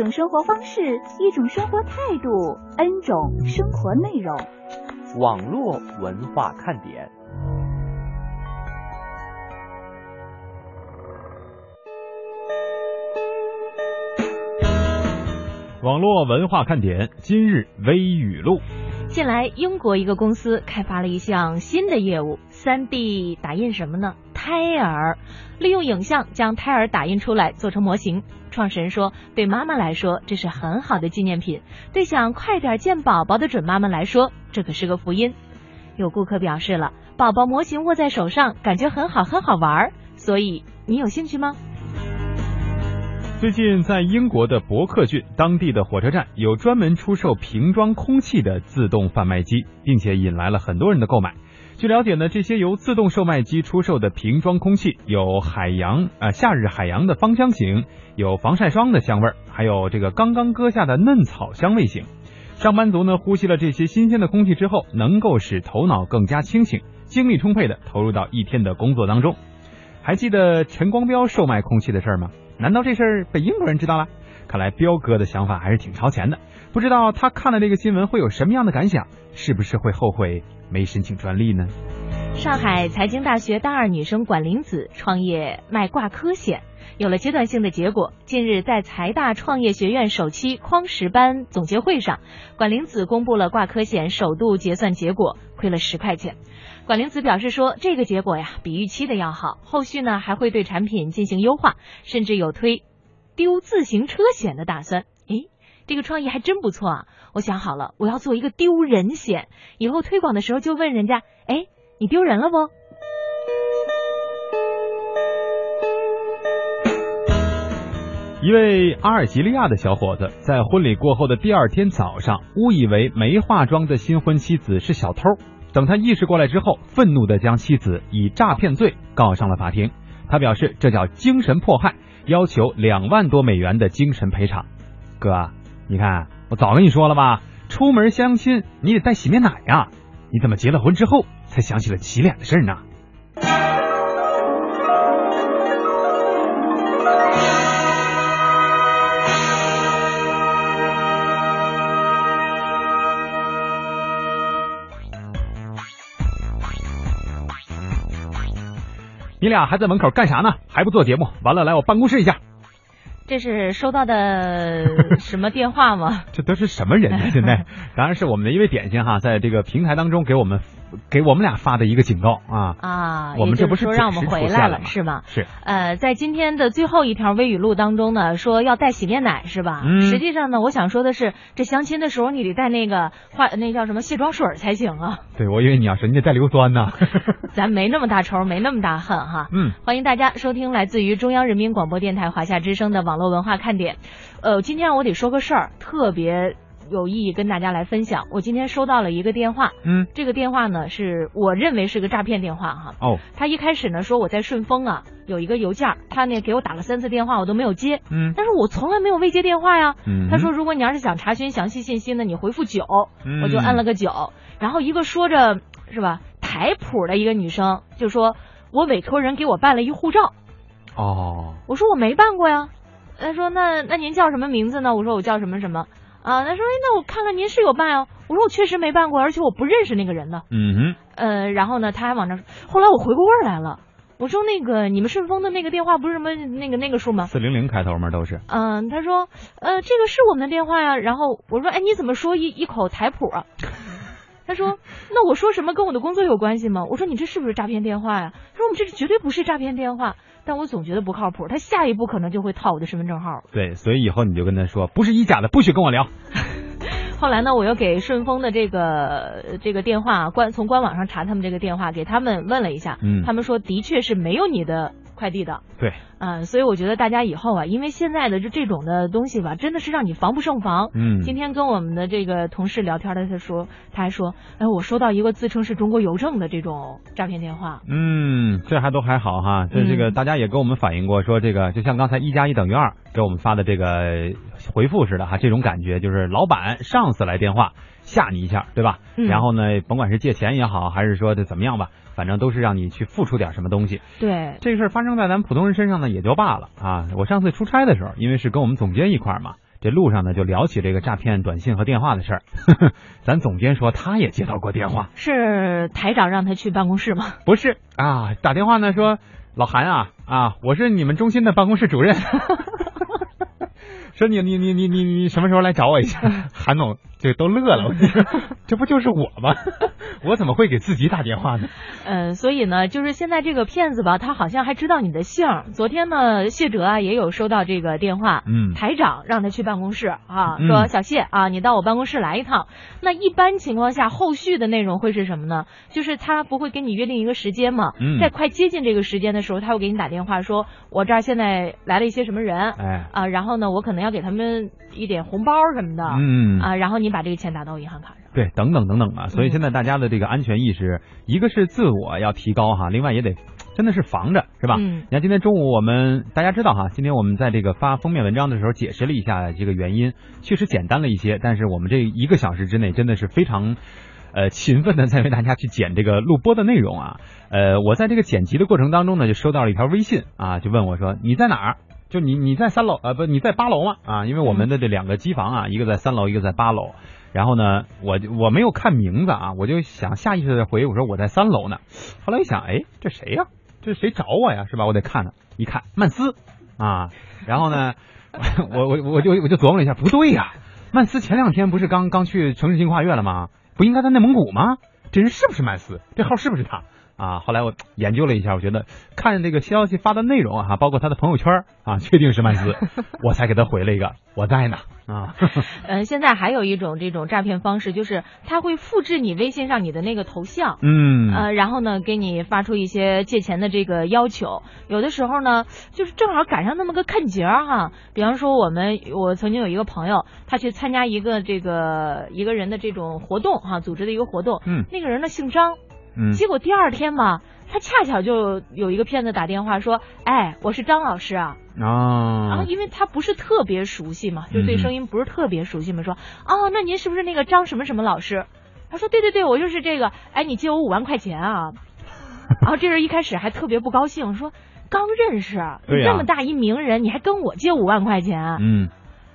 一种生活方式，一种生活态度，N 种生活内容。网络文化看点。网络文化看点今日微语录。近来，英国一个公司开发了一项新的业务 ——3D 打印什么呢？胎儿。利用影像将胎儿打印出来，做成模型。创始人说，对妈妈来说，这是很好的纪念品；对想快点见宝宝的准妈妈来说，这可是个福音。有顾客表示了，宝宝模型握在手上，感觉很好，很好玩。所以，你有兴趣吗？最近，在英国的伯克郡当地的火车站有专门出售瓶装空气的自动贩卖机，并且引来了很多人的购买。据了解呢，这些由自动售卖机出售的瓶装空气有海洋啊、呃夏日海洋的芳香型，有防晒霜的香味儿，还有这个刚刚割下的嫩草香味型。上班族呢，呼吸了这些新鲜的空气之后，能够使头脑更加清醒，精力充沛的投入到一天的工作当中。还记得陈光标售卖空气的事儿吗？难道这事儿被英国人知道了？看来彪哥的想法还是挺超前的。不知道他看了这个新闻会有什么样的感想？是不是会后悔没申请专利呢？上海财经大学大二女生管玲子创业卖挂科险，有了阶段性的结果。近日在财大创业学院首期匡时班总结会上，管玲子公布了挂科险首度结算结果，亏了十块钱。管玲子表示说，这个结果呀比预期的要好，后续呢还会对产品进行优化，甚至有推丢自行车险的打算。这个创意还真不错啊！我想好了，我要做一个丢人险，以后推广的时候就问人家，诶，你丢人了不？一位阿尔及利亚的小伙子在婚礼过后的第二天早上，误以为没化妆的新婚妻子是小偷。等他意识过来之后，愤怒地将妻子以诈骗罪告上了法庭。他表示这叫精神迫害，要求两万多美元的精神赔偿。哥啊，你看我早跟你说了吧，出门相亲你得带洗面奶呀、你怎么结了婚之后才想起了洗脸的事呢？你俩还在门口干啥呢？还不做节目？完了，来我办公室一下。这是收到的什么电话吗？这都是什么人呢？现在 当然是我们的一位点心哈，在这个平台当中给我们给我们俩发的一个警告啊。啊，我们这不是说让我们回来了是吗？是呃，在今天的最后一条微语录当中呢，说要带洗面奶是吧？嗯实际上呢，我想说的是，这相亲的时候你得带那个化那叫什么卸妆水才行啊。对，我以为你要是你得带硫酸呢。咱没那么大仇，没那么大恨哈。嗯，欢迎大家收听来自于中央人民广播电台华夏之声的网络文化看点。呃，今天我得说个事儿，特别有意义跟大家来分享。我今天收到了一个电话，嗯，这个电话呢是我认为是个诈骗电话哈。哦，他一开始呢说我在顺丰啊有一个邮件儿，他呢给我打了三次电话，我都没有接。嗯但是我从来没有未接电话呀。嗯他说，如果你要是想查询详细信息呢，你回复九、嗯我就按了个九。然后一个说着是吧台谱的一个女生就说，我委托人给我办了一护照。哦，我说我没办过呀。他说那那您叫什么名字呢？我说我叫什么什么。啊，他说哎那我看看您是有办啊。我说我确实没办过，而且我不认识那个人呢。嗯哼呃，然后呢，他还往那说，后来我回过味儿来了，我说那个你们顺丰的那个电话不是什么那个那个数吗，？四零零开头吗都是。嗯，他说，呃，这个是我们的电话呀。然后我说，哎，你怎么说一一口台谱啊？他说，那我说什么跟我的工作有关系吗？我说你这是不是诈骗电话呀？他说我们这绝对不是诈骗电话，但我总觉得不靠谱，他下一步可能就会套我的身份证号。对，所以以后你就跟他说，不是一假的，不许跟我聊。后来呢，我又给顺丰的这个这个电话官从官网上查他们这个电话，给他们问了一下，嗯他们说的确是没有你的快递的，对，嗯，所以我觉得大家以后啊，因为现在的这这种的东西吧，真的是让你防不胜防。嗯，今天跟我们的这个同事聊天的，他说，他还说，哎，我收到一个自称是中国邮政的这种诈骗电话。嗯，这还都还好哈，这这个大家也跟我们反映过，说这个就像刚才一加一等于二给我们发的这个回复似的哈，这种感觉就是老板、上司来电话吓你一下，对吧？嗯然后呢，甭管是借钱也好，还是说这怎么样吧，反正都是让你去付出点什么东西。对，这个事儿发生在咱们普通人身上呢，也就罢了啊。我上次出差的时候，因为是跟我们总监一块儿嘛，这路上呢就聊起这个诈骗短信和电话的事儿。咱总监说他也接到过电话，是台长让他去办公室吗？不是啊，打电话呢说老韩啊啊，我是你们中心的办公室主任，说你你你你你你什么时候来找我一下？韩总这都乐了，我 这不就是我吗？我怎么会给自己打电话呢？嗯，所以呢，就是现在这个骗子吧，他好像还知道你的姓。昨天呢，谢哲啊也有收到这个电话，嗯台长让他去办公室啊，嗯说小谢啊，你到我办公室来一趟。那一般情况下，后续的内容会是什么呢？就是他不会跟你约定一个时间嘛，嗯在快接近这个时间的时候，他会给你打电话说，我这儿现在来了一些什么人哎，啊，然后呢，我可能要给他们一点红包什么的，嗯啊，然后你把这个钱打到我银行卡上。对，等等等等啊，所以嗯现在大家的这个安全意识，一个是自我要提高哈，另外也得真的是防着，是吧？嗯你看今天中午我们大家知道哈，今天我们在这个发封面文章的时候解释了一下这个原因，确实简单了一些，但是我们这一个小时之内真的是非常。呃，勤奋的在为大家去剪这个录播的内容啊，呃，我在这个剪辑的过程当中呢，就收到了一条微信啊，就问我说你在哪儿？就你你在三楼呃不你在八楼嘛？啊，因为我们的这两个机房啊，一个在三楼，一个在八楼。然后呢，我就我没有看名字啊，我就想下意识的回我说我在三楼呢。后来一想，哎，这谁呀、这谁找我呀？是吧？我得看看，一看曼斯啊，然后呢，我我我就我就琢磨了一下，不对呀、曼斯前两天不是刚刚去城市新跨越了吗？不应该在内蒙古吗？这人是不是曼斯？这号是不是他？啊，后来我研究了一下，我觉得看这个消息发的内容啊，包括他的朋友圈啊，确定是曼斯，我才给他回了一个我在呢啊。嗯，现在还有一种这种诈骗方式，就是他会复制你微信上你的那个头像，嗯呃，然后呢给你发出一些借钱的这个要求。有的时候呢，就是正好赶上那么个看节儿哈。比方说，我们我曾经有一个朋友，他去参加一个这个一个人的这种活动哈，组织的一个活动，嗯那个人呢姓张，嗯结果第二天嘛。他恰巧就有一个骗子打电话说：“哎，我是张老师啊，然后啊，因为他不是特别熟悉嘛，就对嗯声音不是特别熟悉嘛，说哦，那您是不是那个张什么什么老师？他说对对对，我就是这个，哎，你借我五万块钱啊。然后这人一开始还特别不高兴，说刚认识，这么大一名人，你还跟我借五万块钱，嗯，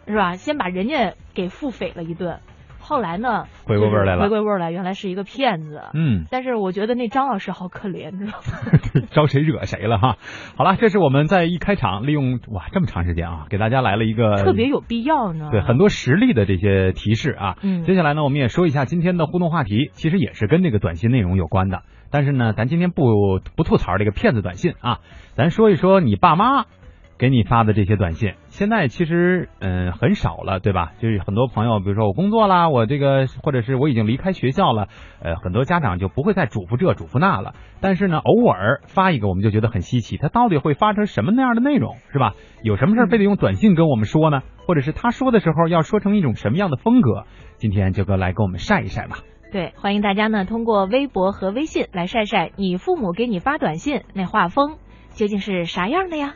是吧？先把人家给腹诽了一顿，后来呢，回过味儿来了回过味儿来，原来是一个骗子。嗯，但是我觉得那张老师好可怜，你知道吗？招谁惹谁了哈？好了，这是我们在一开场利用哇这么长时间啊，给大家来了一个特别有必要呢。对很多实例的这些提示啊。嗯接下来呢，我们也说一下今天的互动话题，其实也是跟这个短信内容有关的。但是呢，咱今天不不吐槽这个骗子短信啊，咱说一说你爸妈给你发的这些短信。现在其实嗯很少了，对吧？就是很多朋友，比如说我工作啦，我这个或者是我已经离开学校了，呃，很多家长就不会再嘱咐这嘱咐那了。但是呢，偶尔发一个，我们就觉得很稀奇，他到底会发成什么那样的内容，是吧？有什么事儿非得用短信跟我们说呢？或者是他说的时候要说成一种什么样的风格？今天就哥来给我们晒一晒吧。对，欢迎大家呢通过微博和微信来晒晒你父母给你发短信那画风究竟是啥样的呀？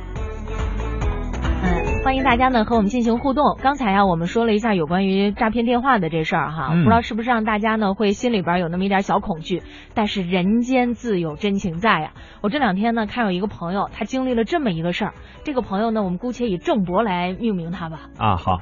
嗯，欢迎大家呢和我们进行互动。刚才呀，我们说了一下有关于诈骗电话的这事儿哈，嗯不知道是不是让大家呢会心里边有那么一点小恐惧。但是人间自有真情在呀。我这两天呢看有一个朋友，他经历了这么一个事儿。这个朋友呢，我们姑且以郑博来命名他吧。啊，好，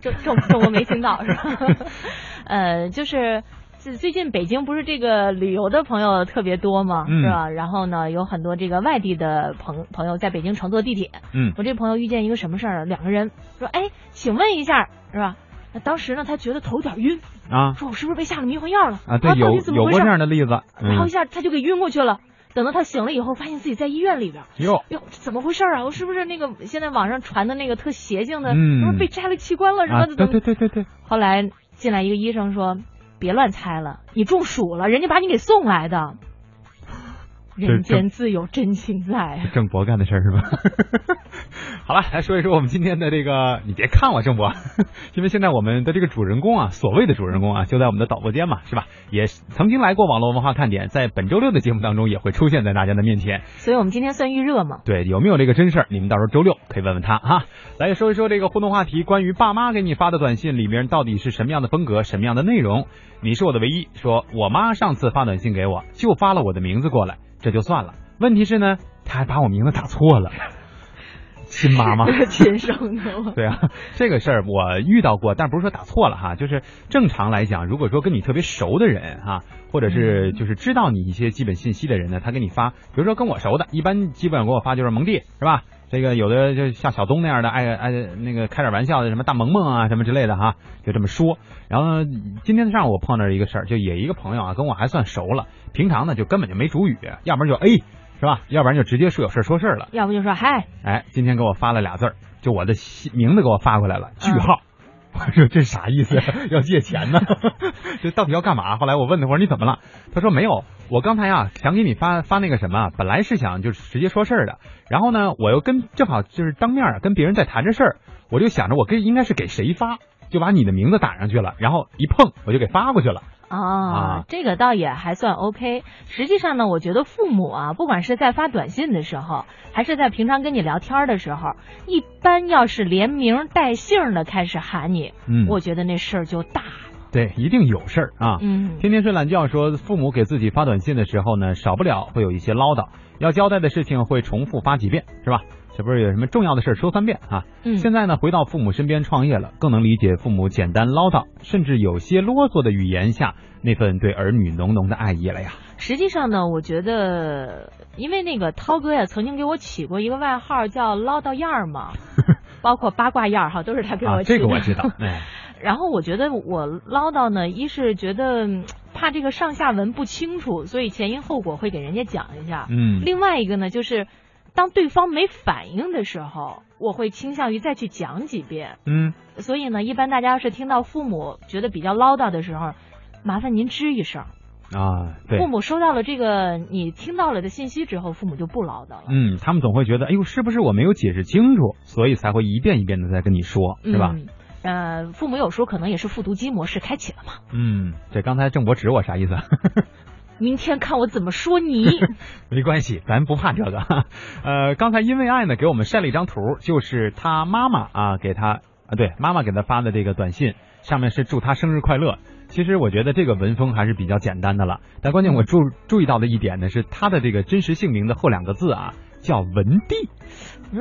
郑郑郑博没听到是吧？呃，就是。最最近北京不是这个旅游的朋友特别多吗？嗯是吧？然后呢，有很多这个外地的朋朋友在北京乘坐地铁。嗯我这朋友遇见一个什么事儿啊？两个人说：“哎，请问一下，是吧？”那当时呢，他觉得头有点晕，啊说：“我是不是被下了迷魂药了？啊，对，到有底怎么回事有过这样的例子，然后一嗯，下他就给晕过去了。等到他醒了以后，发现自己在医院里边。哟，哟，怎么回事啊？我是不是那个现在网上传的那个特邪性的，嗯是不是被摘了器官了什啊，么的？对对对对对，后来进来一个医生说：“别乱猜了，你中暑了，人家把你给送来的。”人间自有真情在。郑博干的事儿是吧？好了，来说一说我们今天的这个，你别看我郑博，因为现在我们的这个主人公啊，所谓的主人公啊，就在我们的导播间嘛，是吧？也曾经来过网络文化看点，在本周六的节目当中也会出现在大家的面前。所以我们今天算预热嘛？对，有没有这个真事儿？你们到时候周六可以问问他哈。来说一说这个互动话题，关于爸妈给你发的短信里面到底是什么样的风格、什么样的内容？你是我的唯一，说我妈上次发短信给我，就发了我的名字过来，这就算了。问题是呢，他还把我名字打错了，亲妈妈。亲生的吗？对啊，这个事儿我遇到过，但不是说打错了哈，就是正常来讲，如果说跟你特别熟的人哈，或者是就是知道你一些基本信息的人呢，他给你发，比如说跟我熟的，一般基本上给我发就是蒙弟是吧？这个有的就像小东那样的，爱爱那个开点玩笑的，什么大萌萌啊什么之类的哈，就这么说。然后呢今天上午我碰到一个事儿，就也一个朋友啊，跟我还算熟了，平常呢就根本就没主语，要不然就 A 是吧？要不然就直接说有事儿说事儿了。要不就说嗨，哎，今天给我发了俩字儿，就我的名字给我发过来了，句号。我说这啥意思？要借钱呢？这到底要干嘛？后来我问他，我说你怎么了？他说没有，我刚才啊想给你发发那个什么，本来是想就是直接说事儿的，然后呢，我又跟正好就是当面跟别人在谈这事儿，我就想着我跟应该是给谁发，就把你的名字打上去了，然后一碰我就给发过去了。啊啊，这个倒也还算 OK。实际上呢，我觉得父母啊，不管是在发短信的时候，还是在平常跟你聊天的时候，一般要是连名带姓的开始喊你，嗯，我觉得那事儿就大了。对，一定有事儿啊。嗯，天天睡懒觉说，父母给自己发短信的时候呢，少不了会有一些唠叨，要交代的事情会重复发几遍，是吧？这不是有什么重要的事儿说三遍啊？嗯现在呢，回到父母身边创业了，更能理解父母简单唠叨，甚至有些啰嗦的语言下那份对儿女浓浓的爱意了呀。实际上呢，我觉得，因为那个涛哥呀，曾经给我起过一个外号叫唠叨样儿嘛，包括八卦样儿哈，都是他给我啊，起的。这个我知道。哎，然后我觉得我唠叨呢，一是觉得嗯怕这个上下文不清楚，所以前因后果会给人家讲一下。嗯，另外一个呢，就是当对方没反应的时候，我会倾向于再去讲几遍。嗯，所以呢，一般大家要是听到父母觉得比较唠叨的时候，麻烦您吱一声。啊，对父。母收到了这个你听到了的信息之后，父母就不唠叨了。嗯，他们总会觉得，哎呦，是不是我没有解释清楚，所以才会一遍一遍的在跟你说，是吧？嗯呃，父母有时候可能也是复读机模式开启了嘛。嗯，这刚才郑博指我啥意思？明天看我怎么说你。没关系，咱不怕这个。呃，刚才因为爱呢，给我们晒了一张图，就是他妈妈啊给他啊，对，妈妈给他发的这个短信，上面是祝他生日快乐。其实我觉得这个文风还是比较简单的了，但关键我注注意到的一点呢，是他的这个真实姓名的后两个字啊，叫文帝。嗯，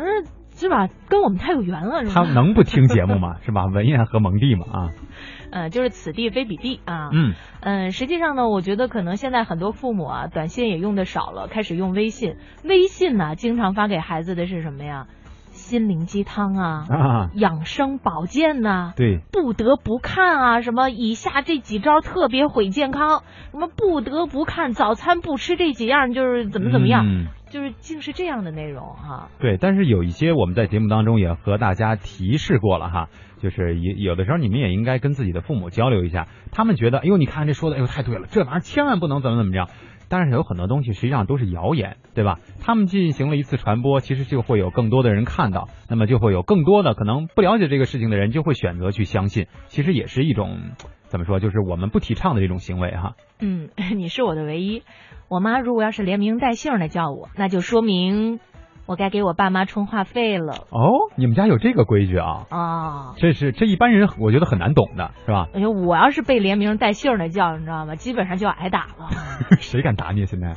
是吧？跟我们太有缘了，是吧？他能不听节目吗？是吧？文彦和蒙蒂嘛啊，呃，就是此地非彼地啊。嗯嗯，实际上呢，我觉得可能现在很多父母啊，短信也用的少了，开始用微信。微信呢，经常发给孩子的是什么呀？心灵鸡汤啊，啊，养生保健呐、对，不得不看啊，什么以下这几招特别毁健康，什么不得不看，早餐不吃这几样就是怎么怎么样，嗯就是竟是这样的内容哈、对，但是有一些我们在节目当中也和大家提示过了哈，就是有有的时候你们也应该跟自己的父母交流一下，他们觉得哎呦你看这说的哎呦太对了，这玩意儿千万不能怎么怎么样。但是有很多东西实际上都是谣言，对吧？他们进行了一次传播，其实就会有更多的人看到，那么就会有更多的可能不了解这个事情的人就会选择去相信，其实也是一种怎么说，就是我们不提倡的这种行为哈。嗯，你是我的唯一。我妈如果要是连名带姓的叫我，那就说明我该给我爸妈充话费了。哦，你们家有这个规矩啊？啊，这是这一般人我觉得很难懂的，是吧？哎呦，我要是被连名带姓的叫，你知道吗？基本上就要挨打了。谁敢打你啊现在？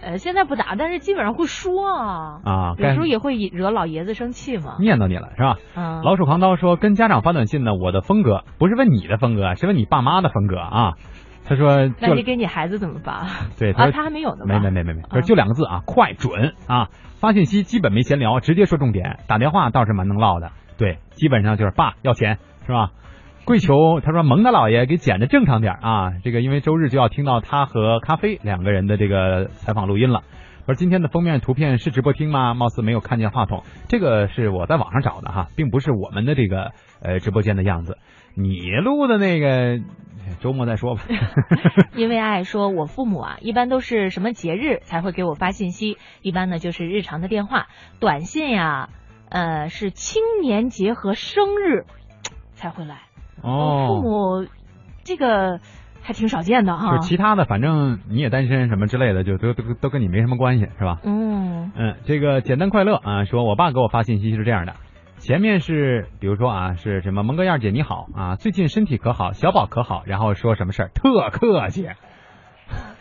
呃，现在不打，但是基本上会说啊，啊，有时候也会惹老爷子生气嘛。念叨你了是吧？嗯，老鼠扛刀说，跟家长发短信呢，我的风格不是问你的风格，是问你爸妈的风格啊。他说，那你给你孩子怎么办？对，啊，说他还没有呢吧。没没没没没，说就两个字啊，快准啊！发信息基本没闲聊，直接说重点。打电话倒是蛮能唠的，对，基本上就是爸要钱是吧？跪求他说蒙大老爷给剪的正常点啊，这个因为周日就要听到他和咖啡两个人的这个采访录音了。而今天的封面图片是直播厅吗？貌似没有看见话筒，这个是我在网上找的哈，并不是我们的这个呃直播间的样子。你录的那个周末再说吧。因为爱说，我父母啊，一般都是什么节日才会给我发信息？一般呢就是日常的电话、短信呀，呃，是青年节和生日 才会来。哦，父母这个还挺少见的哈。就其他的，反正你也单身什么之类的，就都都都跟你没什么关系，是吧？嗯嗯，这个简单快乐啊，说我爸给我发信息是这样的，前面是比如说啊是什么蒙哥燕姐你好啊，最近身体可好，小宝可好，然后说什么事儿特客气。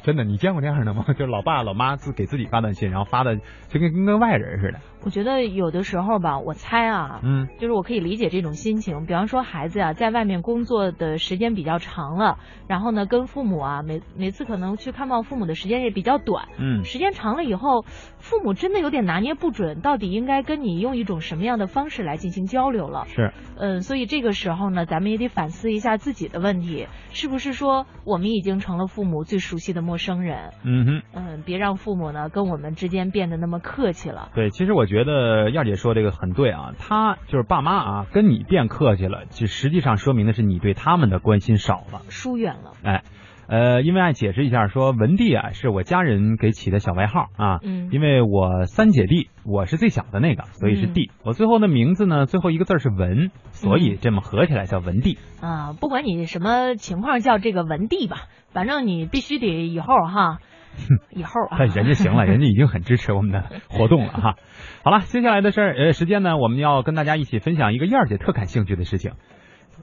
真的，你见过这样的吗？就是老爸老妈自给自己发短信，然后发的就跟跟个外人似的。我觉得有的时候吧，我猜啊，嗯，就是我可以理解这种心情。比方说孩子啊，在外面工作的时间比较长了，然后呢，跟父母啊，每每次可能去看望父母的时间也比较短，嗯，时间长了以后，父母真的有点拿捏不准，到底应该跟你用一种什么样的方式来进行交流了。是，嗯，所以这个时候呢，咱们也得反思一下自己的问题，是不是说我们已经成了父母最熟悉的陌生人？嗯哼，嗯，别让父母呢跟我们之间变得那么客气了。对，其实我觉得燕姐说这个很对啊，他就是爸妈啊，跟你变客气了，就实际上说明的是你对他们的关心少了，疏远了。哎。呃，因为爱解释一下，说文帝啊是我家人给起的小外号啊，嗯，因为我三姐弟，我是最小的那个，所以是帝。嗯、我最后的名字呢，最后一个字是文，所以这么合起来叫文帝。嗯、啊，不管你什么情况叫这个文帝吧，反正你必须得以后哈，以后啊，人家行了，人家已经很支持我们的 活动了哈。好了，接下来的事儿，呃，时间呢，我们要跟大家一起分享一个燕儿姐特感兴趣的事情。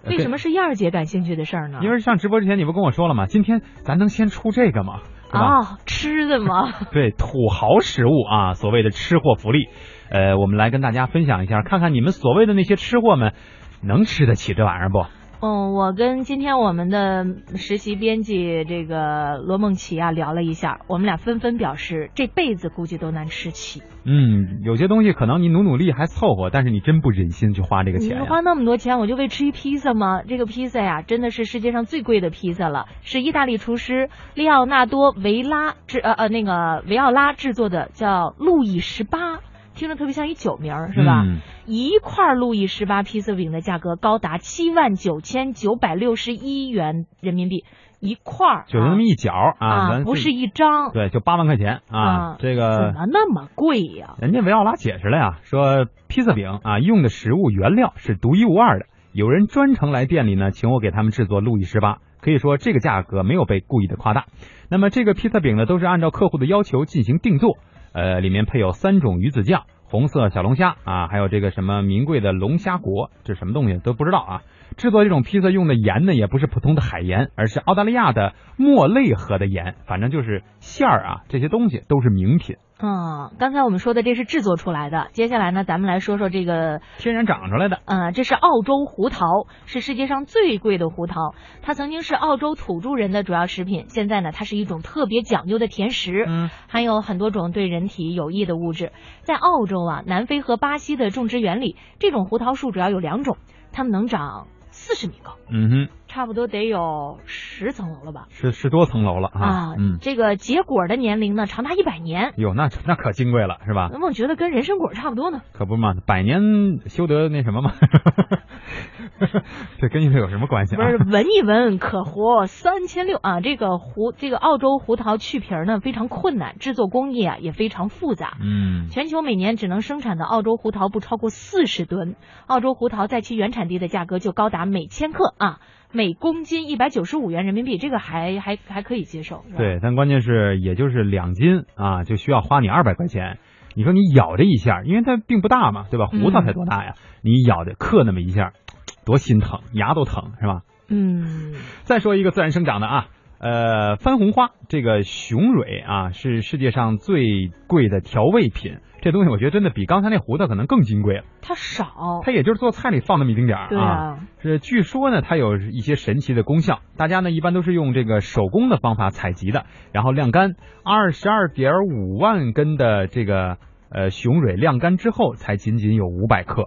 为什么是燕儿姐感兴趣的事儿呢？因为上直播之前你不跟我说了吗？今天咱能先出这个吗？啊、哦，吃的吗？对，土豪食物啊，所谓的吃货福利，呃，我们来跟大家分享一下，看看你们所谓的那些吃货们能吃得起这玩意儿不？嗯，我跟今天我们的实习编辑这个罗梦琪啊聊了一下，我们俩纷纷表示这辈子估计都难吃起。嗯，有些东西可能你努努力还凑合，但是你真不忍心去花这个钱、你花那么多钱，我就为吃一披萨吗？这个披萨呀，真的是世界上最贵的披萨了，是意大利厨师利奥纳多维拉制呃呃那个维奥拉制作的，叫路易十八。听着特别像一酒名儿是吧？嗯、一块路易十八披萨饼的价格高达七万九千九百六十一元人民币一块儿，就那么一角啊，啊不是一张，对，就八万块钱啊，啊这个怎么那么贵呀、人家维奥拉解释了呀，说披萨饼啊用的食物原料是独一无二的，有人专程来店里呢，请我给他们制作路易十八，可以说这个价格没有被故意的夸大。那么这个披萨饼呢，都是按照客户的要求进行定做。呃，里面配有三种鱼子酱、红色小龙虾啊，还有这个什么名贵的龙虾果，这什么东西都不知道啊。制作这种披萨用的盐呢，也不是普通的海盐，而是澳大利亚的莫雷河的盐。反正就是馅儿啊，这些东西都是名品。嗯，刚才我们说的这是制作出来的，接下来呢，咱们来说说这个天然长出来的。嗯，这是澳洲胡桃，是世界上最贵的胡桃。它曾经是澳洲土著人的主要食品，现在呢，它是一种特别讲究的甜食，嗯，含有很多种对人体有益的物质。在澳洲啊、南非和巴西的种植园里，这种胡桃树主要有两种，它们能长四十米高，嗯哼，差不多得有十层楼了吧？十十多层楼了啊。嗯，这个结果的年龄呢，长达一百年。哟，那那可金贵了，是吧？我觉得跟人参果差不多呢。可不嘛，百年修得那什么嘛，这跟你这有什么关系啊？不是闻一闻可活三千六啊！这个胡这个澳洲胡桃去皮儿呢非常困难，制作工艺啊也非常复杂。嗯，全球每年只能生产的澳洲胡桃不超过四十吨。澳洲胡桃在其原产地的价格就高达每千克啊每公斤一百九十五元人民币，这个还还还可以接受。对，但关键是也就是两斤啊，就需要花你二百块钱。你说你咬这一下，因为它并不大嘛，对吧？胡桃才多大呀？你咬的刻那么一下，多心疼，牙都疼，是吧？嗯，再说一个自然生长的啊，呃，番红花这个雄蕊啊，是世界上最贵的调味品。这东西我觉得真的比刚才那胡桃可能更金贵了。它少，它也就是做菜里放那么一丁点儿啊。是据说呢，它有一些神奇的功效。大家呢一般都是用这个手工的方法采集的，然后晾干，二十二点五万根的这个呃雄蕊晾干之后，才仅仅有五百克。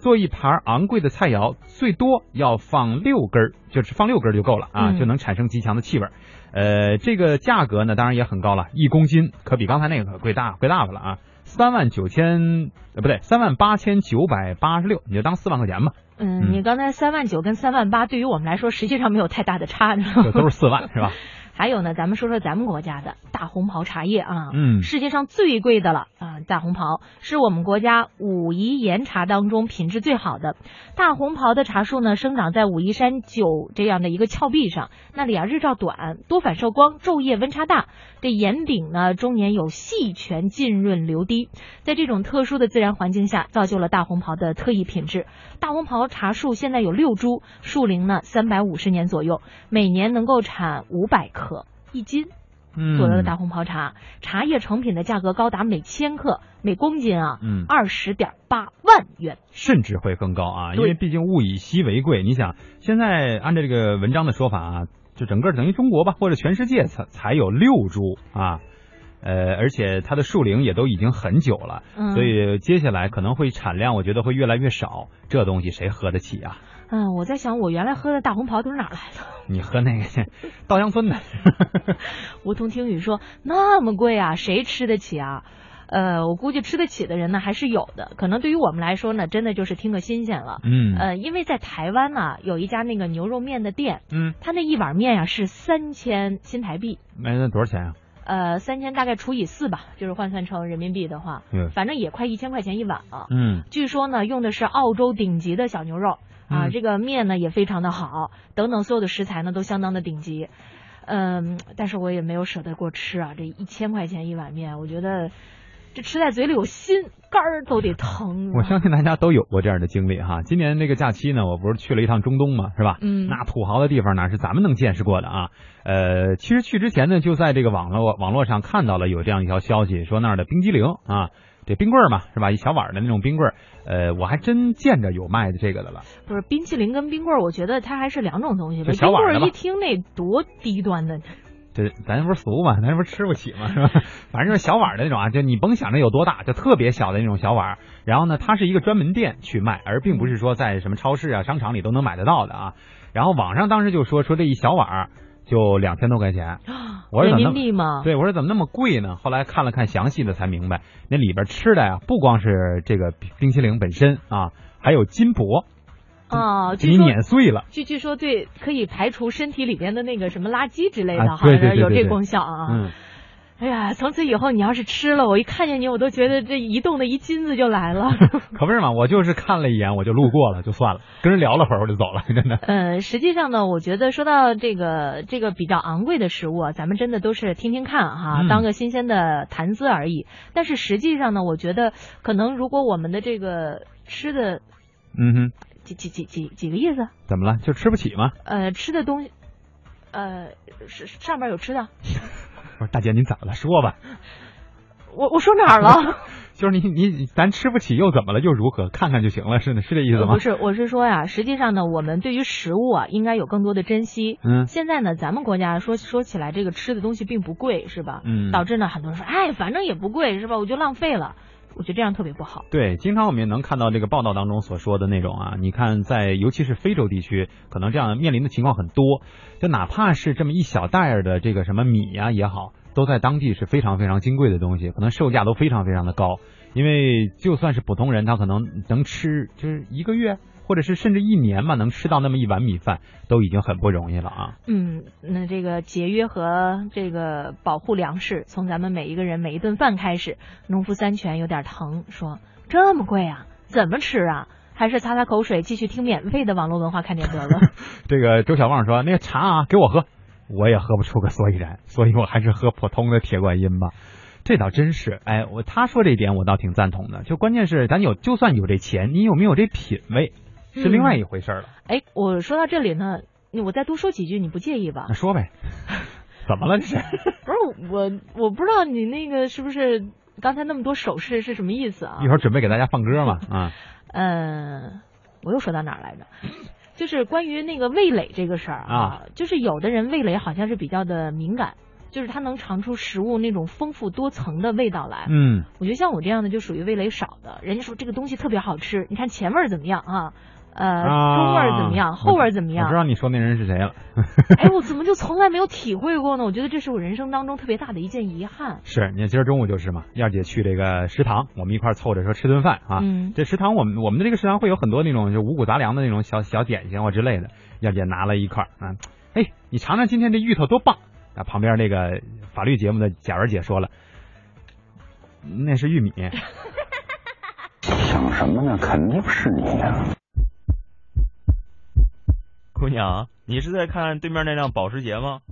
做一盘昂贵的菜肴，最多要放六根儿，就是放六根儿就够了啊，嗯就能产生极强的气味。呃，这个价格呢，当然也很高了，一公斤可比刚才那个可贵大贵大发了啊，三万九千呃不对，三万八千九百八十六，你就当四万块钱吧，嗯，嗯你刚才三万九跟三万八，对于我们来说实际上没有太大的差，你知道吗？都是四万是吧？还有呢，咱们说说咱们国家的大红袍茶叶啊，嗯世界上最贵的了啊，大红袍是我们国家武夷岩茶当中品质最好的。大红袍的茶树呢，生长在武夷山九这样的一个峭壁上，那里啊日照短，多反射光，昼夜温差大。这岩顶呢，终年有细泉浸润流滴，在这种特殊的自然环境下，造就了大红袍的特异品质。大红袍茶树现在有六株，树龄呢三百五十年左右，每年能够产五百克一斤嗯，左右的大红袍茶，茶叶成品的价格高达每千克每公斤啊嗯二十点八万元。甚至会更高啊，因为毕竟物以稀为贵。你想，现在按照这个文章的说法啊，就整个等于中国吧，或者全世界才才有六株啊，呃，而且它的树龄也都已经很久了，嗯所以接下来可能会产量，我觉得会越来越少。这东西谁喝得起啊？嗯，我在想，我原来喝的大红袍都是哪儿来的？你喝那个 稻香村的，梧桐听雨说那么贵啊，谁吃得起啊？呃，我估计吃得起的人呢还是有的，可能对于我们来说呢，真的就是听个新鲜了。嗯呃，因为在台湾呢有一家那个牛肉面的店，嗯，他那一碗面呀、是三千新台币，那那多少钱啊？呃，三千大概除以四吧，就是换算成人民币的话，嗯反正也快一千块钱一碗了。嗯据说呢，用的是澳洲顶级的小牛肉啊，嗯这个面呢也非常的好，等等所有的食材呢都相当的顶级。嗯，但是我也没有舍得过吃啊，这一千块钱一碗面，我觉得这吃在嘴里有心肝儿都得疼。我相信大家都有过这样的经历哈。今年这个假期呢，我不是去了一趟中东嘛，是吧？嗯那土豪的地方哪是咱们能见识过的啊？呃，其实去之前呢，就在这个网络网络上看到了有这样一条消息，说那儿的冰激凌啊，这冰棍儿嘛，是吧？一小碗的那种冰棍儿，呃，我还真见着有卖的这个的了。不是冰淇淋跟冰棍儿，我觉得它还是两种东西小冰碗儿一听那多低端的，这咱不是俗嘛，咱不是吃不起嘛，是吧？反正就是小碗的那种啊，就你甭想着有多大，就特别小的那种小碗。然后呢，它是一个专门店去卖，而并不是说在什么超市啊、商场里都能买得到的啊。然后网上当时就说说这一小碗就两千多块钱，我说人民币吗？对，我说怎么那么贵呢？后来看了看详细的才明白，那里边吃的呀，不光是这个冰淇淋本身啊，还有金箔，啊，给你据说碾碎了。据据说对可以排除身体里边的那个什么垃圾之类的，啊好像有这功效啊。嗯，哎呀，从此以后你要是吃了，我一看见你，我都觉得这移动的一金子就来了。可不是嘛，我就是看了一眼，我就路过了，就算了，跟人聊了会儿我就走了，真的。呃，实际上呢，我觉得说到这个这个比较昂贵的食物啊，咱们真的都是听听看哈，嗯当个新鲜的谈资而已。但是实际上呢，我觉得可能如果我们的这个吃的嗯哼，几几几几几个意思？怎么了？就吃不起吗？呃，吃的东西，呃，是上边有吃的。我说大姐，您怎么了？说吧。我我说哪儿了？就是你你咱吃不起又怎么了？又如何？看看就行了，是的，是这意思吗？呃不是，我是说呀，实际上呢，我们对于食物啊，应该有更多的珍惜。嗯现在呢，咱们国家说说起来，这个吃的东西并不贵，是吧？嗯导致呢，很多人说，哎，反正也不贵，是吧？我就浪费了。我觉得这样特别不好。对，经常我们也能看到这个报道当中所说的那种啊，你看在尤其是非洲地区，可能这样面临的情况很多，就哪怕是这么一小袋儿的这个什么米呀、也好，都在当地是非常非常金贵的东西，可能售价都非常非常的高，因为就算是普通人，他可能能吃就是一个月。或者是甚至一年嘛，能吃到那么一碗米饭，都已经很不容易了啊！嗯，那这个节约和这个保护粮食，从咱们每一个人每一顿饭开始。农夫三泉有点疼，说这么贵啊，怎么吃啊？还是擦擦口水，继续听免费的网络文化看点得了。这个周小旺说：“那个茶啊，给我喝，我也喝不出个所以然，所以我还是喝普通的铁观音吧。”这倒真是，哎，我他说这一点我倒挺赞同的。就关键是咱有，就算有这钱，你有没有这品位，是另外一回事了。哎，我说到这里呢，我再多说几句，你不介意吧？说呗。怎么了这是？不是我，我不知道你那个是不是刚才那么多手势是什么意思啊？一会儿准备给大家放歌嘛啊。嗯，我又说到哪儿来着？就是关于那个味蕾这个事儿啊，就是有的人味蕾好像是比较的敏感。就是他能尝出食物那种丰富多层的味道来。嗯，我觉得像我这样的就属于味蕾少的。人家说这个东西特别好吃，你看前味怎么样啊？呃，中味怎么样？后味怎么样？我知道你说那人是谁了。哎，我怎么就从来没有体会过呢？我觉得这是我人生当中特别大的一件遗憾。是，你看今儿中午就是嘛，燕姐去这个食堂，我们一块凑着说吃顿饭啊。嗯。这食堂我们我们的这个食堂会有很多那种就五谷杂粮的那种小小点心或之类的。燕姐拿了一块啊，哎，你尝尝今天这芋头多棒。啊，旁边那个法律节目的贾文姐说了，那是玉米。想什么呢？肯定是你呀，姑娘，你是在看对面那辆保时捷吗？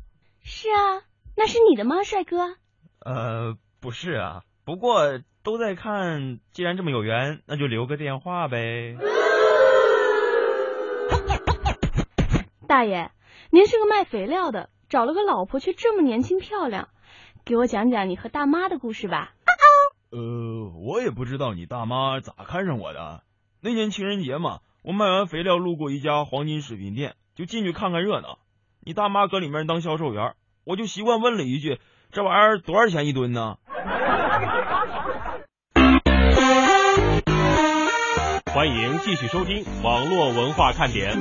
是啊，那是你的吗，帅哥？呃，不是啊，不过都在看，既然这么有缘，那就留个电话呗。大爷，您是个卖肥料的。找了个老婆却这么年轻漂亮，给我讲讲你和大妈的故事吧。呃，我也不知道你大妈咋看上我的。那年情人节嘛，我卖完肥料路过一家黄金饰品店，就进去看看热闹。你大妈搁里面当销售员，我就习惯问了一句：“这玩意儿多少钱一吨呢？” 欢迎继续收听网络文化看点。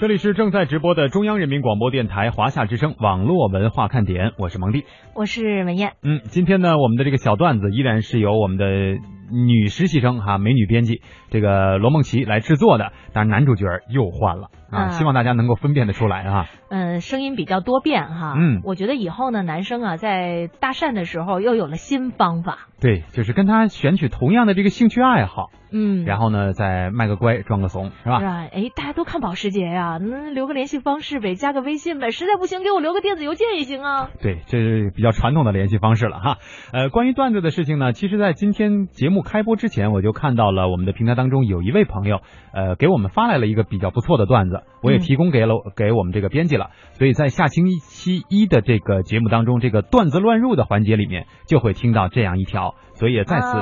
这里是正在直播的中央人民广播电台华夏之声网络文化看点，我是蒙蒂，我是文艳。嗯，今天呢，我们的这个小段子依然是由我们的女实习生哈，美女编辑这个罗梦琪来制作的，但是男主角又换了啊，希望大家能够分辨得出来啊。嗯，声音比较多变哈。嗯，我觉得以后呢，男生啊，在搭讪的时候又有了新方法。对，就是跟他选取同样的这个兴趣爱好。嗯，然后呢，再卖个乖，装个怂，是吧？是啊，哎，大家都看保时捷呀，那留个联系方式呗，加个微信呗，实在不行给我留个电子邮件也行啊。对，这是比较传统的联系方式了哈。呃，关于段子的事情呢，其实，在今天节目开播之前，我就看到了我们的平台当中有一位朋友，呃，给我们发来了一个比较不错的段子，我也提供给了给我们这个编辑了，所以在下星期一的这个节目当中，这个段子乱入的环节里面，就会听到这样一条。所以也在此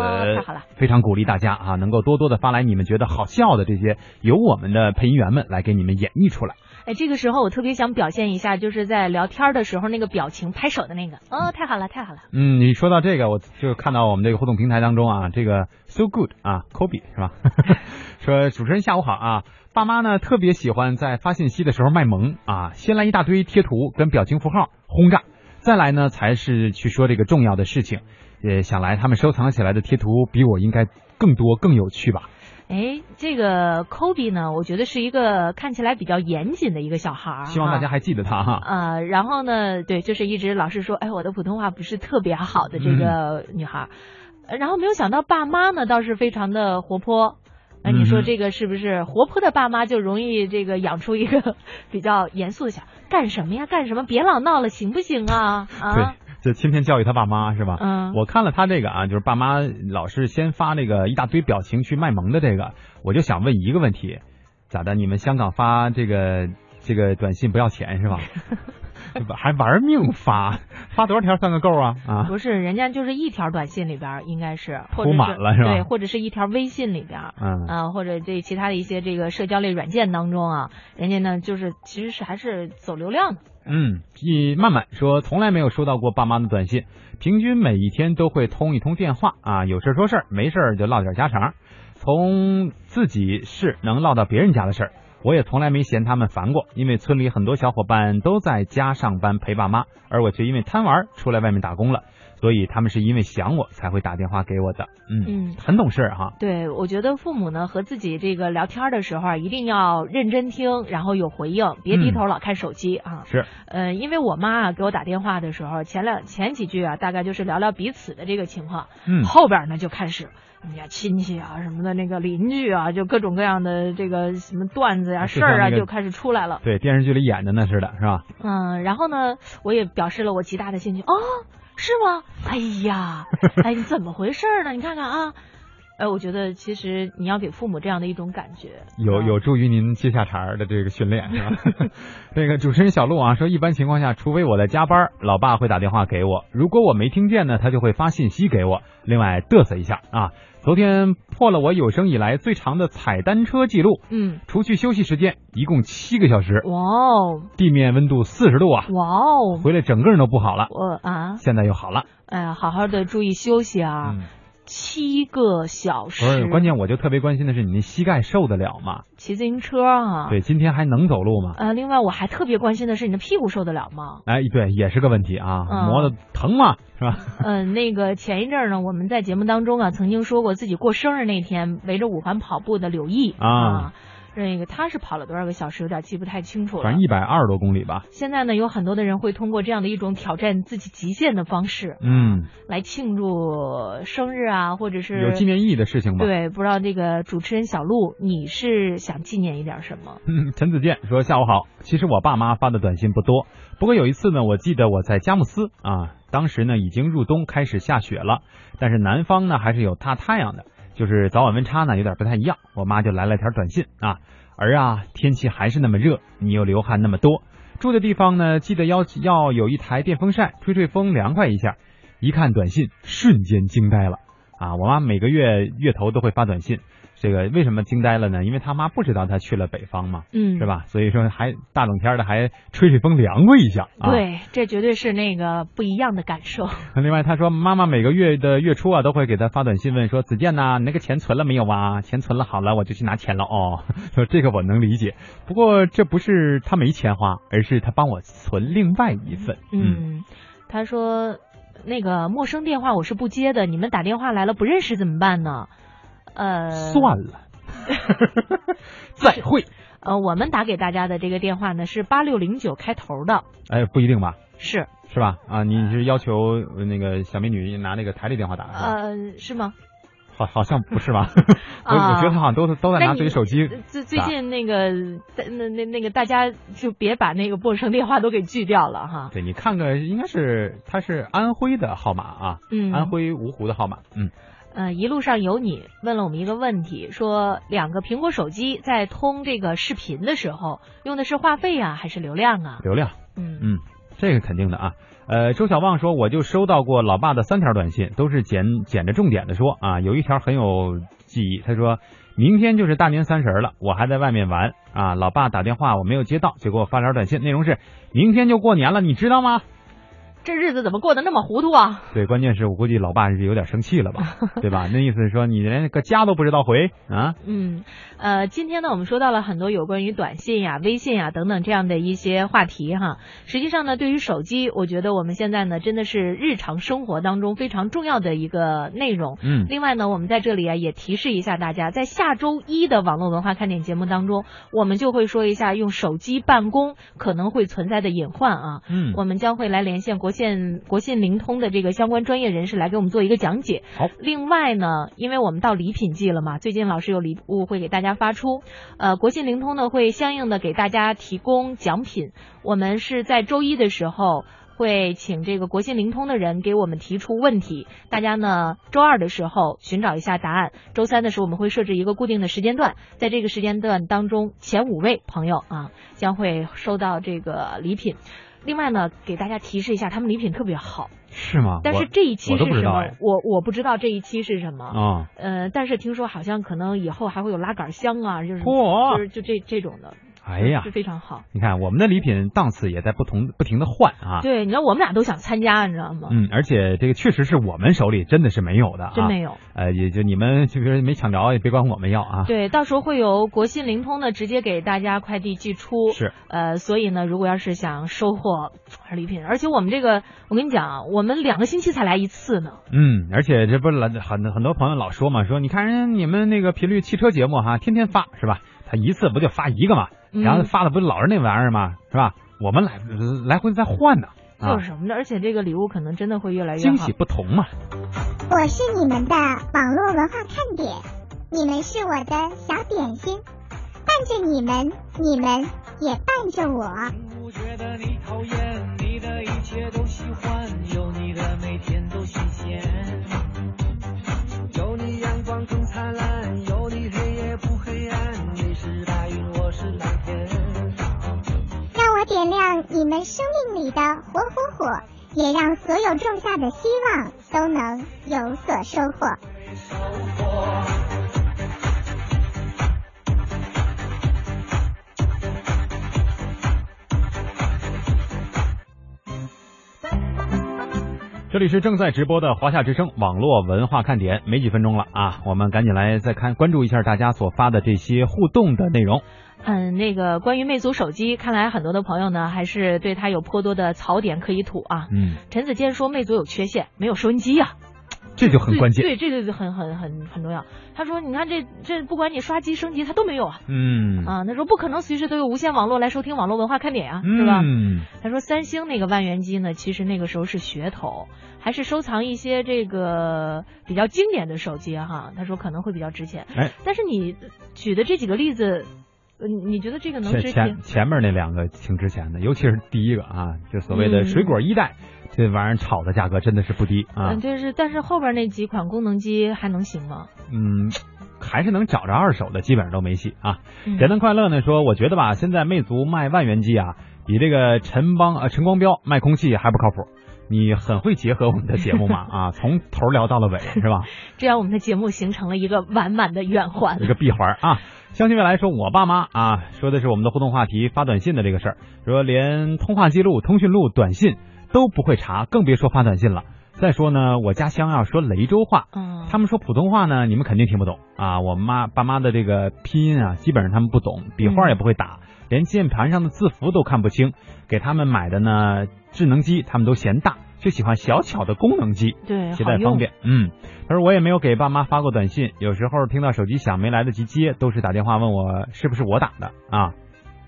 非常鼓励大家啊，能够多多的发来你们觉得好笑的这些，由我们的配音员们来给你们演绎出来。哎，这个时候我特别想表现一下，就是在聊天的时候那个表情、拍手的那个。哦，太好了，太好了。嗯，你说到这个，我就看到我们这个互动平台当中啊，这个 so good 啊，Kobe 是吧？说主持人下午好啊，爸妈呢特别喜欢在发信息的时候卖萌啊，先来一大堆贴图跟表情符号轰炸，再来呢才是去说这个重要的事情。也想来，他们收藏起来的贴图比我应该更多更有趣吧？哎，这个 Kobe 呢，我觉得是一个看起来比较严谨的一个小孩儿。希望大家还记得他哈。呃，然后呢，对，就是一直老是说，哎，我的普通话不是特别好的这个女孩。然后没有想到爸妈呢倒是非常的活泼。哎，你说这个是不是活泼的爸妈就容易这个养出一个 比较严肃的小？干什么呀？干什么？别老闹了，行不行啊？啊。就天天教育他爸妈是吧？嗯，我看了他这个啊，就是爸妈老是先发那个一大堆表情去卖萌的这个，我就想问一个问题，咋的？你们香港发这个这个短信不要钱是吧？还玩命发，发多少条算个够啊？啊，不是，人家就是一条短信里边应该是铺满了是吧？对，或者是一条微信里边，嗯啊，或者这其他的一些这个社交类软件当中啊，人家呢就是其实是还是走流量的。嗯，一曼曼说从来没有收到过爸妈的短信，平均每一天都会通一通电话啊，有事说事儿，没事儿就唠点家常，从自己事能唠到别人家的事儿。我也从来没嫌他们烦过，因为村里很多小伙伴都在家上班陪爸妈，而我却因为贪玩出来外面打工了。所以他们是因为想我才会打电话给我的。嗯嗯，很懂事哈。对，我觉得父母呢和自己这个聊天的时候啊，一定要认真听，然后有回应，别低头老看手机啊。是。呃，因为我妈啊给我打电话的时候，前两前几句啊，大概就是聊聊彼此的这个情况。嗯。后边呢就开始。人家亲戚啊，什么的那个邻居啊，就各种各样的这个什么段子呀、事儿啊，就开始出来了。对，电视剧里演的那似的，是吧？嗯，然后呢，我也表示了我极大的兴趣。哦，是吗？哎呀，哎，你怎么回事呢？你看看啊。哎，我觉得其实你要给父母这样的一种感觉，有有助于您接下茬的这个训练，是吧？那个主持人小鹿啊说，一般情况下，除非我在加班，老爸会打电话给我；如果我没听见呢，他就会发信息给我。另外嘚瑟一下啊，昨天破了我有生以来最长的踩单车记录，嗯，除去休息时间，一共七个小时。哇哦！地面温度四十度啊！哇哦！回来整个人都不好了。我啊，现在又好了。哎呀，好好的注意休息啊。嗯七个小时，不是关键，我就特别关心的是你那膝盖受得了吗？骑自行车啊，对，今天还能走路吗？呃，另外我还特别关心的是你的屁股受得了吗？哎，对，也是个问题啊，磨的疼吗？是吧？嗯，那个前一阵呢，我们在节目当中啊，曾经说过自己过生日那天围着五环跑步的柳毅啊。那个他是跑了多少个小时，有点记不太清楚了。反正一百二十多公里吧。现在呢，有很多的人会通过这样的一种挑战自己极限的方式，嗯，来庆祝生日啊，或者是有纪念意义的事情吧。对，不知道这个主持人小璐，你是想纪念一点什么？嗯，陈子健说下午好。其实我爸妈发的短信不多，不过有一次呢，我记得我在佳木斯啊，当时呢已经入冬，开始下雪了，但是南方呢还是有大太阳的。就是早晚温差呢有点不太一样，我妈就来了条短信啊，儿啊，天气还是那么热，你又流汗那么多，住的地方呢记得要要有一台电风扇，吹吹风凉快一下。一看短信，瞬间惊呆了啊！我妈每个月月头都会发短信。这个为什么惊呆了呢？因为他妈不知道他去了北方嘛，嗯，是吧？所以说还大冷天的还吹吹风凉快一下，啊对，这绝对是那个不一样的感受。另外他说妈妈每个月的月初啊都会给他发短信问说子健呐，你那个钱存了没有啊？钱存了好了我就去拿钱了哦。说这个我能理解，不过这不是他没钱花，而是他帮我存另外一份。嗯，他说那个陌生电话我是不接的，你们打电话来了不认识怎么办呢？呃，算了，再会。呃，我们打给大家的这个电话呢是八六零九开头的。哎，不一定吧？是是吧？啊，你是要求那个小美女拿那个台里电话打？呃，是吗？好，好像不是吧？我我觉得好像都都在拿自己手机。最最近那个那那那个大家就别把那个陌生电话都给拒掉了哈。对你看个，应该是他是安徽的号码啊，嗯，安徽芜湖的号码，嗯。呃，一路上有你问了我们一个问题，说两个苹果手机在通这个视频的时候，用的是话费啊，还是流量啊？流量。嗯嗯，这个肯定的啊。呃，周小旺说，我就收到过老爸的三条短信，都是捡捡着重点的说啊，有一条很有记忆，他说明天就是大年三十了，我还在外面玩啊，老爸打电话我没有接到，就给我发条短信，内容是明天就过年了，你知道吗？这日子怎么过得那么糊涂啊？对，关键是我估计老爸是有点生气了吧，对吧？那意思是说你连个家都不知道回啊？嗯，呃，今天呢，我们说到了很多有关于短信呀、微信呀等等这样的一些话题哈。实际上呢，对于手机，我觉得我们现在呢真的是日常生活当中非常重要的一个内容。嗯。另外呢，我们在这里啊也提示一下大家，在下周一的网络文化看点节目当中，我们就会说一下用手机办公可能会存在的隐患啊。嗯。我们将会来连线国线国信灵通的这个相关专业人士来给我们做一个讲解。好。另外呢，因为我们到礼品季了嘛，最近老师有礼物会给大家发出，呃，国信灵通呢会相应的给大家提供奖品。我们是在周一的时候会请这个国信灵通的人给我们提出问题，大家呢周二的时候寻找一下答案，周三的时候我们会设置一个固定的时间段，在这个时间段当中，前五位朋友啊将会收到这个礼品。另外呢，给大家提示一下，他们礼品特别好。是吗？但是这一期是什么？我我我不知道这一期是什么啊。呃，但是听说好像可能以后还会有拉杆箱啊，就是哦，就是就这这种的。哎呀，是非常好。你看我们的礼品档次也在不同不停的换啊。对，你知道我们俩都想参加，你知道吗？嗯，而且这个确实是我们手里真的是没有的，真没有。呃，也就你们就比如没抢着，也别管我们要啊。对，到时候会由国信灵通的直接给大家快递寄出。是。呃，所以呢，如果要是想收获 礼品，而且我们这个，我跟你讲，我们两个星期才来一次呢。嗯，而且这不是很很多朋友老说嘛，说你看人你们那个频率汽车节目哈，天天发是吧？他一次不就发一个嘛？然后发的不是老是那玩意儿吗？是吧？我们来来回再换呢，就是什么的，而且这个礼物可能真的会越来越惊喜不同嘛。我是你们的网络文化看点，你们是我的小点心，伴着你们，你们也伴着我。不觉得你讨厌，你的一切都点亮你们生命里的火火火，也让所有种下的希望都能有所收获。这里是正在直播的华夏之声网络文化看点，没几分钟了啊，我们赶紧来再看关注一下大家所发的这些互动的内容。嗯，那个关于魅族手机，看来很多的朋友呢还是对它有颇多的槽点可以吐啊。嗯，陈子健说魅族有缺陷，没有收音机呀。这就很关键，对，这个就很很很很重要。他说：“你看这这，不管你刷机升级，它都没有啊。”嗯啊，他说不可能随时都有无线网络来收听网络文化看点啊，是吧？嗯，他说三星那个万元机呢，其实那个时候是噱头，还是收藏一些这个比较经典的手机哈。他说可能会比较值钱。哎，但是你举的这几个例子，你觉得这个能值钱？前面那两个挺值钱的，尤其是第一个啊，就所谓的水果一代。这玩意儿炒的价格真的是不低啊！嗯，就是，但是后边那几款功能机还能行吗？嗯，还是能找着二手的，基本上都没戏啊。嗯、简单快乐呢说，我觉得吧，现在魅族卖万元机啊，比这个陈邦呃陈光标卖空气还不靠谱。你很会结合我们的节目嘛 啊，从头聊到了尾是吧？这样我们的节目形成了一个完满的圆环，一个闭环啊。相信未来说，我爸妈啊说的是我们的互动话题发短信的这个事儿，说连通话记录、通讯录、短信。都不会查，更别说发短信了。再说呢，我家乡要说雷州话，嗯，他们说普通话呢，你们肯定听不懂啊。我妈爸妈的这个拼音啊，基本上他们不懂，笔画也不会打，连键盘上的字符都看不清。给他们买的呢，智能机他们都嫌大，就喜欢小巧的功能机，对，携带方便。嗯，他说我也没有给爸妈发过短信，有时候听到手机响没来得及接，都是打电话问我是不是我打的啊。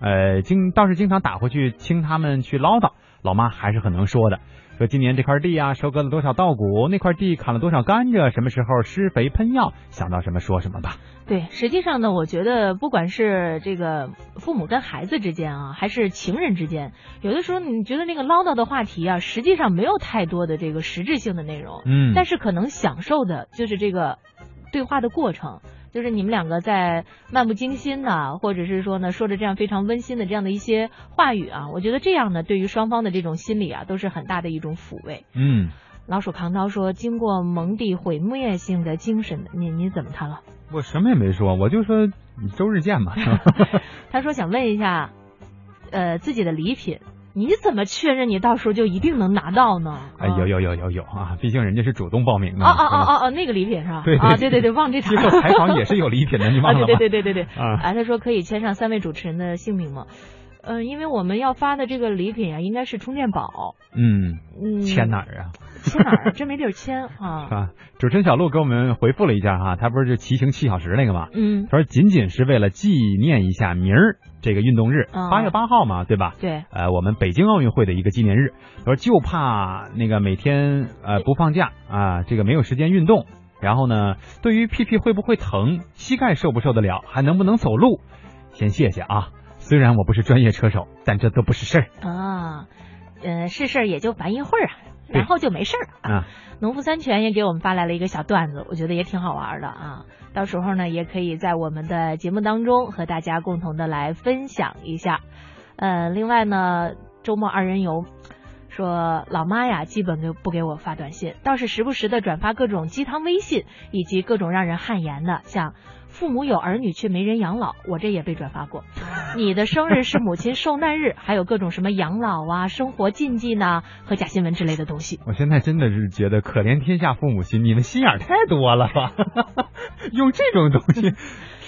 呃，经倒是经常打回去听他们去唠叨。老妈还是很能说的，说今年这块地啊收割了多少稻谷，那块地砍了多少甘蔗，什么时候施肥喷药，想到什么说什么吧。对，实际上呢，我觉得不管是这个父母跟孩子之间啊，还是情人之间，有的时候你觉得那个唠叨的话题啊，实际上没有太多的这个实质性的内容，嗯，但是可能享受的就是这个对话的过程。就是你们两个在漫不经心的，或者是说呢，说着这样非常温馨的这样的一些话语啊，我觉得这样呢，对于双方的这种心理啊，都是很大的一种抚慰。嗯，老鼠扛刀说，经过蒙蒂毁灭性的精神，你你怎么他了？我什么也没说，我就说周日见吧。他说想问一下，呃，自己的礼品。你怎么确认你到时候就一定能拿到呢？哎，有有有有有啊！毕竟人家是主动报名的。哦哦哦哦哦，那个礼品是吧？对啊，对对对，忘这茬。接受采访也是有礼品的，你忘了吗？对对对对对对。啊，哎，他说可以签上三位主持人的姓名吗？呃，因为我们要发的这个礼品啊，应该是充电宝。嗯嗯。签哪儿啊？签哪儿？真没地儿签啊。啊，主持人小鹿给我们回复了一下哈，他不是就骑行七小时那个嘛？嗯。他说仅仅是为了纪念一下明儿这个运动日，八月八号嘛，对吧？对。呃，我们北京奥运会的一个纪念日。他说就怕那个每天呃不放假啊，这个没有时间运动。然后呢，对于屁屁会不会疼，膝盖受不受得了，还能不能走路，先谢谢啊。虽然我不是专业车手，但这都不是事儿啊。呃，是事儿也就烦一会儿啊，然后就没事儿啊。农夫山泉也给我们发来了一个小段子，我觉得也挺好玩的啊。到时候呢，也可以在我们的节目当中和大家共同的来分享一下。呃，另外呢，周末二人游说老妈呀，基本就不给我发短信，倒是时不时的转发各种鸡汤微信，以及各种让人汗颜的，像父母有儿女却没人养老，我这也被转发过。你的生日是母亲受难日，还有各种什么养老啊、生活禁忌呢和假新闻之类的东西。我现在真的是觉得可怜天下父母心，你们心眼太多了吧？用这种东西。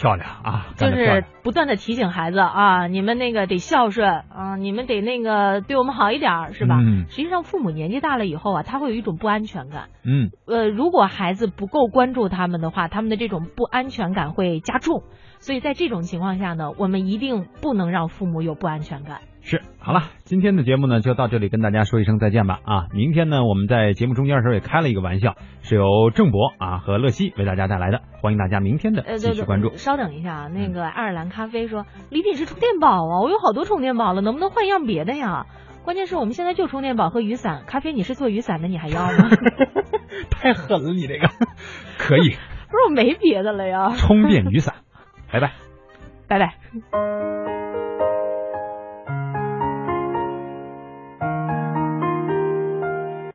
漂亮啊！就是不断的提醒孩子啊，你们那个得孝顺啊，你们得那个对我们好一点，是吧？嗯。实际上，父母年纪大了以后啊，他会有一种不安全感。嗯。呃，如果孩子不够关注他们的话，他们的这种不安全感会加重。所以在这种情况下呢，我们一定不能让父母有不安全感。是，好了，今天的节目呢就到这里，跟大家说一声再见吧。啊，明天呢我们在节目中间的时候也开了一个玩笑，是由郑博啊和乐西为大家带来的，欢迎大家明天的继续关注。稍等一下啊，那个爱尔兰咖啡说礼品是充电宝啊，我有好多充电宝了，能不能换一样别的呀？关键是我们现在就充电宝和雨伞，咖啡你是做雨伞的，你还要吗？太狠了，你这个 可以。不是我没别的了呀。充电雨伞，拜拜，拜拜。